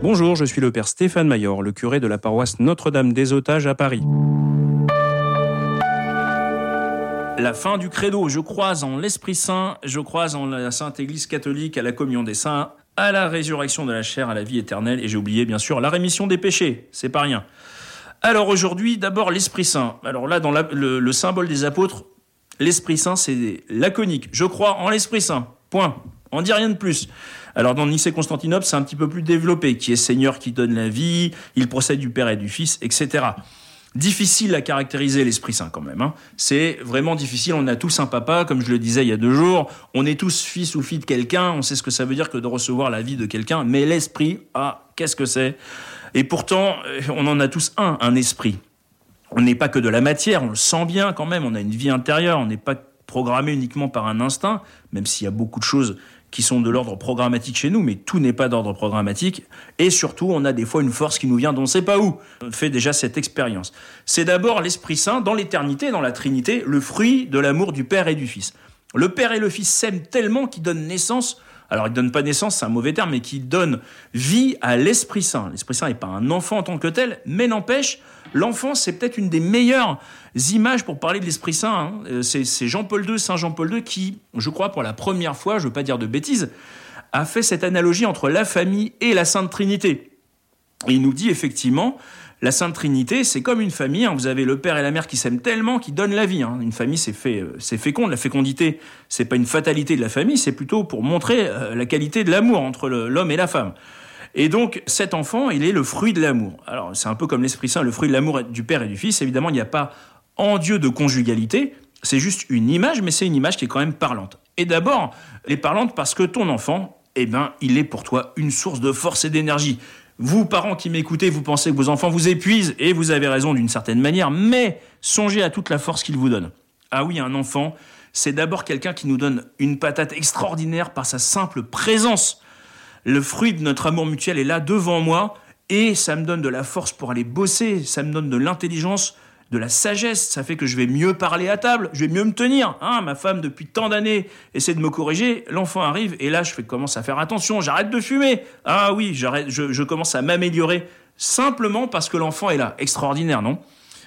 Bonjour, je suis le père Stéphane Mayor, le curé de la paroisse Notre-Dame des Otages à Paris. La fin du credo, je crois en l'Esprit Saint, je crois en la Sainte Église catholique, à la communion des saints, à la résurrection de la chair, à la vie éternelle, et j'ai oublié bien sûr la rémission des péchés, c'est pas rien. Alors aujourd'hui, d'abord l'Esprit Saint. Alors là, dans le, le symbole des apôtres, l'Esprit Saint, c'est laconique. Je crois en l'Esprit Saint. Point. On dit rien de plus. Alors dans Nicée-Constantinople, c'est un petit peu plus développé, qui est Seigneur qui donne la vie, il procède du Père et du Fils, etc. Difficile à caractériser l'Esprit Saint quand même. Hein. C'est vraiment difficile. On a tous un papa, comme je le disais il y a deux jours. On est tous fils ou filles de quelqu'un. On sait ce que ça veut dire que de recevoir la vie de quelqu'un. Mais l'Esprit, ah, qu'est-ce que c'est? Et pourtant, euh, on en a tous un, un esprit. On n'est pas que de la matière, on le sent bien quand même. On a une vie intérieure. On n'est pas programmé uniquement par un instinct, même s'il y a beaucoup de choses qui sont de l'ordre programmatique chez nous, mais tout n'est pas d'ordre programmatique. Et surtout, on a des fois une force qui nous vient d'on ne sait pas où. On fait déjà cette expérience. C'est d'abord l'Esprit Saint, dans l'éternité, dans la Trinité, le fruit de l'amour du Père et du Fils. Le Père et le Fils s'aiment tellement qu'ils donnent naissance alors il ne donne pas naissance, c'est un mauvais terme, mais qui donne vie à l'Esprit Saint. L'Esprit Saint n'est pas un enfant en tant que tel, mais n'empêche, l'enfant, c'est peut-être une des meilleures images pour parler de l'Esprit Saint. Hein. Euh, c'est Jean-Paul II, Saint Jean-Paul II, qui, je crois, pour la première fois, je ne veux pas dire de bêtises, a fait cette analogie entre la famille et la Sainte Trinité. Et il nous dit effectivement, la Sainte Trinité, c'est comme une famille. Hein. Vous avez le père et la mère qui s'aiment tellement, qui donnent la vie. Hein. Une famille, c'est fait, euh, c'est fécond. La fécondité, c'est pas une fatalité de la famille, c'est plutôt pour montrer euh, la qualité de l'amour entre l'homme et la femme. Et donc, cet enfant, il est le fruit de l'amour. Alors, c'est un peu comme l'Esprit Saint, le fruit de l'amour du Père et du Fils. Évidemment, il n'y a pas en Dieu de conjugalité. C'est juste une image, mais c'est une image qui est quand même parlante. Et d'abord, elle est parlante parce que ton enfant, eh ben, il est pour toi une source de force et d'énergie. Vous, parents qui m'écoutez, vous pensez que vos enfants vous épuisent, et vous avez raison d'une certaine manière, mais songez à toute la force qu'ils vous donnent. Ah oui, un enfant, c'est d'abord quelqu'un qui nous donne une patate extraordinaire par sa simple présence. Le fruit de notre amour mutuel est là devant moi, et ça me donne de la force pour aller bosser, ça me donne de l'intelligence de la sagesse. Ça fait que je vais mieux parler à table, je vais mieux me tenir. Hein, ma femme, depuis tant d'années, essaie de me corriger. L'enfant arrive et là, je commence à faire attention. J'arrête de fumer. Ah oui, j'arrête, je commence à m'améliorer simplement parce que l'enfant est là. Extraordinaire, non?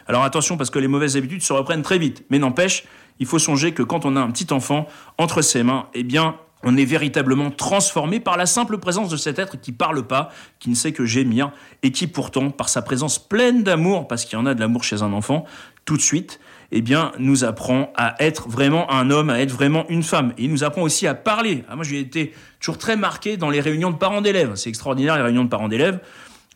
Alors attention parce que les mauvaises habitudes se reprennent très vite. Mais n'empêche, il faut songer que quand on a un petit enfant entre ses mains, eh bien, on est véritablement transformé par la simple présence de cet être qui parle pas, qui ne sait que gémir, et qui pourtant, par sa présence pleine d'amour, parce qu'il y en a de l'amour chez un enfant, tout de suite, eh bien, nous apprend à être vraiment un homme, à être vraiment une femme. Et il nous apprend aussi à parler. Ah, moi, j'ai été toujours très marqué dans les réunions de parents d'élèves. C'est extraordinaire, les réunions de parents d'élèves.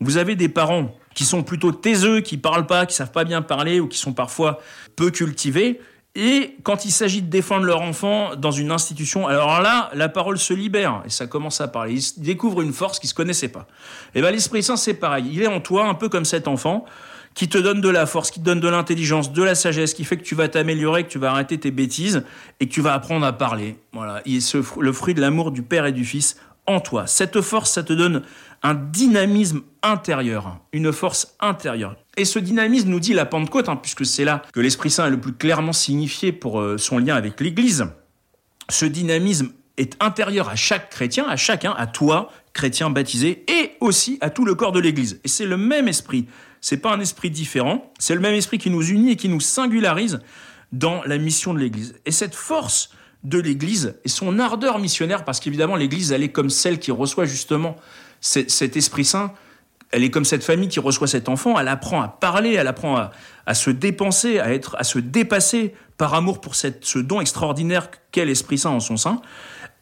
Vous avez des parents qui sont plutôt taiseux, qui parlent pas, qui savent pas bien parler, ou qui sont parfois peu cultivés. Et quand il s'agit de défendre leur enfant dans une institution, alors là, la parole se libère et ça commence à parler. Ils découvrent une force qu'ils se connaissaient pas. Et ben l'Esprit Saint, c'est pareil. Il est en toi, un peu comme cet enfant qui te donne de la force, qui te donne de l'intelligence, de la sagesse, qui fait que tu vas t'améliorer, que tu vas arrêter tes bêtises et que tu vas apprendre à parler. Voilà, il est le fruit de l'amour du Père et du Fils en toi. Cette force, ça te donne un dynamisme intérieur, une force intérieure. Et ce dynamisme nous dit la Pentecôte, hein, puisque c'est là que l'Esprit Saint est le plus clairement signifié pour euh, son lien avec l'Église. Ce dynamisme est intérieur à chaque chrétien, à chacun, à toi, chrétien baptisé, et aussi à tout le corps de l'Église. Et c'est le même esprit. C'est pas un esprit différent. C'est le même esprit qui nous unit et qui nous singularise dans la mission de l'Église. Et cette force de l'Église et son ardeur missionnaire, parce qu'évidemment l'Église, elle est comme celle qui reçoit justement cet Esprit Saint, elle est comme cette famille qui reçoit cet enfant, elle apprend à parler, elle apprend à, se dépenser, à, être, à se dépasser par amour pour cette, ce don extraordinaire qu'est l'Esprit Saint en son sein.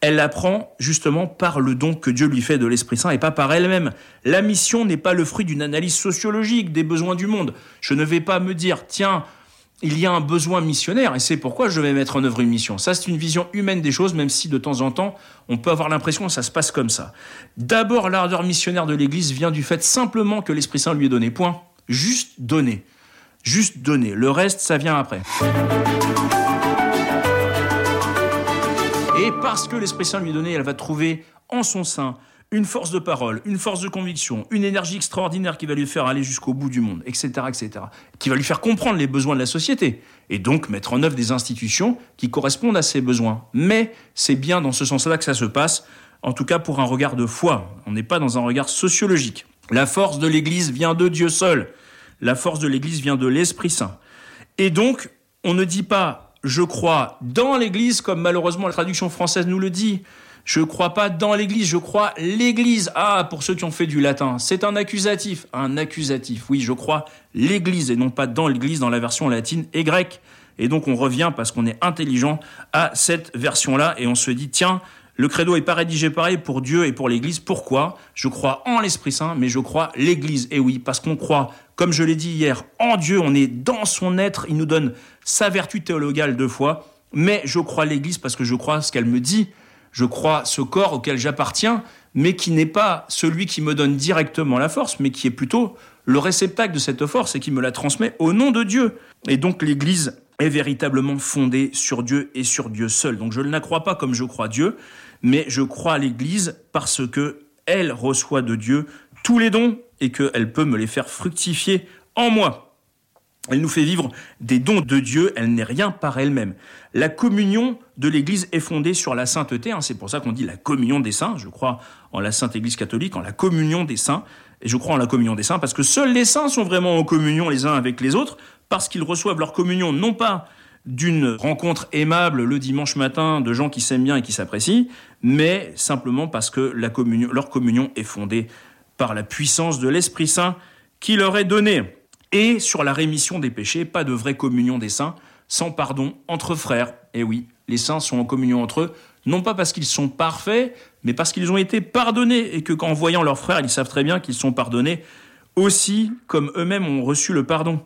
Elle apprend justement par le don que Dieu lui fait de l'Esprit Saint et pas par elle-même. La mission n'est pas le fruit d'une analyse sociologique des besoins du monde. Je ne vais pas me dire, tiens, il y a un besoin missionnaire et c'est pourquoi je vais mettre en œuvre une mission. Ça, c'est une vision humaine des choses, même si de temps en temps, on peut avoir l'impression que ça se passe comme ça. D'abord, l'ardeur missionnaire de l'Église vient du fait simplement que l'Esprit Saint lui est donné. Point. Juste donner. Juste donner. Le reste, ça vient après. Et parce que l'Esprit Saint lui est donné, elle va trouver en son sein une force de parole, une force de conviction, une énergie extraordinaire qui va lui faire aller jusqu'au bout du monde, etc., etc., qui va lui faire comprendre les besoins de la société, et donc mettre en œuvre des institutions qui correspondent à ses besoins. Mais c'est bien dans ce sens-là que ça se passe, en tout cas pour un regard de foi. On n'est pas dans un regard sociologique. La force de l'Église vient de Dieu seul. La force de l'Église vient de l'Esprit Saint. Et donc, on ne dit pas je crois dans l'Église comme malheureusement la traduction française nous le dit. Je crois pas dans l'Église, je crois l'Église. Ah, pour ceux qui ont fait du latin, c'est un accusatif, un accusatif. Oui, je crois l'Église et non pas dans l'Église dans la version latine et grecque. Et donc on revient parce qu'on est intelligent à cette version-là et on se dit tiens, le credo est pas rédigé pareil pour Dieu et pour l'Église. Pourquoi? Je crois en l'Esprit Saint, mais je crois l'Église. Et oui, parce qu'on croit, comme je l'ai dit hier, en Dieu, on est dans son être, il nous donne sa vertu théologale deux fois. Mais je crois l'Église parce que je crois ce qu'elle me dit. Je crois ce corps auquel j'appartiens, mais qui n'est pas celui qui me donne directement la force, mais qui est plutôt le réceptacle de cette force et qui me la transmet au nom de Dieu. Et donc l'Église est véritablement fondée sur Dieu et sur Dieu seul. Donc je ne la crois pas comme je crois Dieu, mais je crois à l'Église parce que elle reçoit de Dieu tous les dons et qu'elle peut me les faire fructifier en moi. Elle nous fait vivre des dons de Dieu, elle n'est rien par elle-même. La communion de l'Église est fondée sur la sainteté, hein. c'est pour ça qu'on dit la communion des saints, je crois en la Sainte Église catholique, en la communion des saints, et je crois en la communion des saints parce que seuls les saints sont vraiment en communion les uns avec les autres, parce qu'ils reçoivent leur communion non pas d'une rencontre aimable le dimanche matin de gens qui s'aiment bien et qui s'apprécient, mais simplement parce que la communion, leur communion est fondée par la puissance de l'Esprit Saint qui leur est donnée. Et sur la rémission des péchés, pas de vraie communion des saints sans pardon entre frères. Et oui, les saints sont en communion entre eux, non pas parce qu'ils sont parfaits, mais parce qu'ils ont été pardonnés et que qu'en voyant leurs frères, ils savent très bien qu'ils sont pardonnés aussi comme eux-mêmes ont reçu le pardon.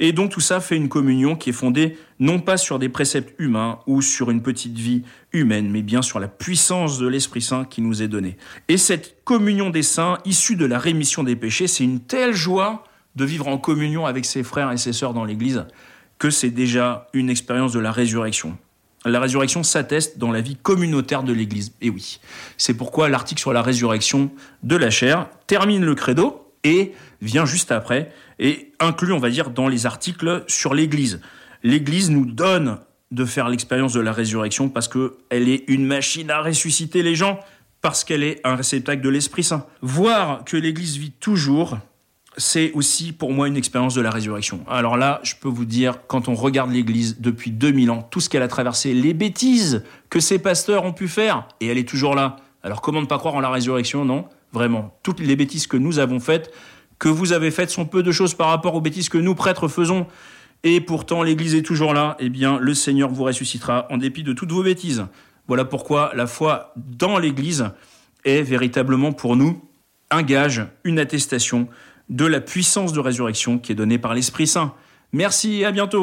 Et donc tout ça fait une communion qui est fondée non pas sur des préceptes humains ou sur une petite vie humaine, mais bien sur la puissance de l'Esprit Saint qui nous est donnée. Et cette communion des saints, issue de la rémission des péchés, c'est une telle joie de vivre en communion avec ses frères et ses sœurs dans l'Église que c'est déjà une expérience de la résurrection. La résurrection s'atteste dans la vie communautaire de l'Église. Et oui, c'est pourquoi l'article sur la résurrection de la chair termine le credo et vient juste après et inclut, on va dire, dans les articles sur l'Église. L'Église nous donne de faire l'expérience de la résurrection parce qu'elle est une machine à ressusciter les gens, parce qu'elle est un réceptacle de l'Esprit Saint. Voir que l'Église vit toujours, c'est aussi pour moi une expérience de la résurrection. Alors là, je peux vous dire, quand on regarde l'Église depuis 2000 ans, tout ce qu'elle a traversé, les bêtises que ces pasteurs ont pu faire, et elle est toujours là. Alors comment ne pas croire en la résurrection Non, vraiment. Toutes les bêtises que nous avons faites, que vous avez faites, sont peu de choses par rapport aux bêtises que nous, prêtres, faisons. Et pourtant, l'Église est toujours là. Eh bien, le Seigneur vous ressuscitera en dépit de toutes vos bêtises. Voilà pourquoi la foi dans l'Église est véritablement pour nous un gage, une attestation de la puissance de résurrection qui est donnée par l'Esprit Saint. Merci et à bientôt.